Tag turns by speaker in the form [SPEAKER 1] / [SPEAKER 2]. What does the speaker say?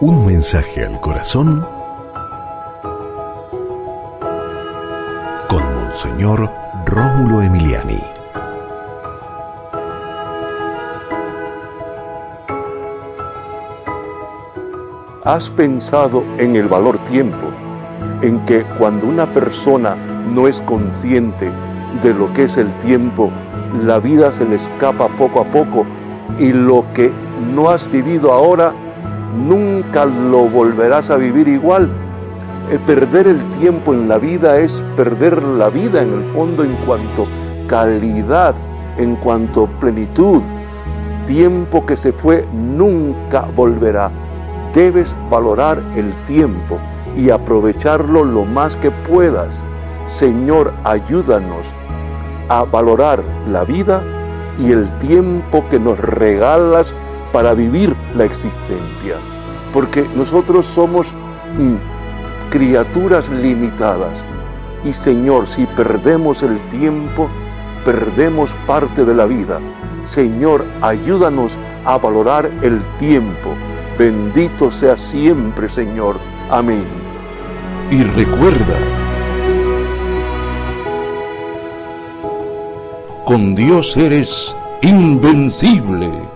[SPEAKER 1] Un mensaje al corazón con Monseñor Rómulo Emiliani.
[SPEAKER 2] ¿Has pensado en el valor tiempo? En que cuando una persona no es consciente de lo que es el tiempo, la vida se le escapa poco a poco y lo que no has vivido ahora, nunca lo volverás a vivir igual. El perder el tiempo en la vida es perder la vida en el fondo en cuanto calidad, en cuanto plenitud. Tiempo que se fue nunca volverá. Debes valorar el tiempo y aprovecharlo lo más que puedas. Señor, ayúdanos a valorar la vida y el tiempo que nos regalas para vivir la existencia. Porque nosotros somos mm, criaturas limitadas. Y Señor, si perdemos el tiempo, perdemos parte de la vida. Señor, ayúdanos a valorar el tiempo. Bendito sea siempre, Señor. Amén.
[SPEAKER 1] Y recuerda, con Dios eres invencible.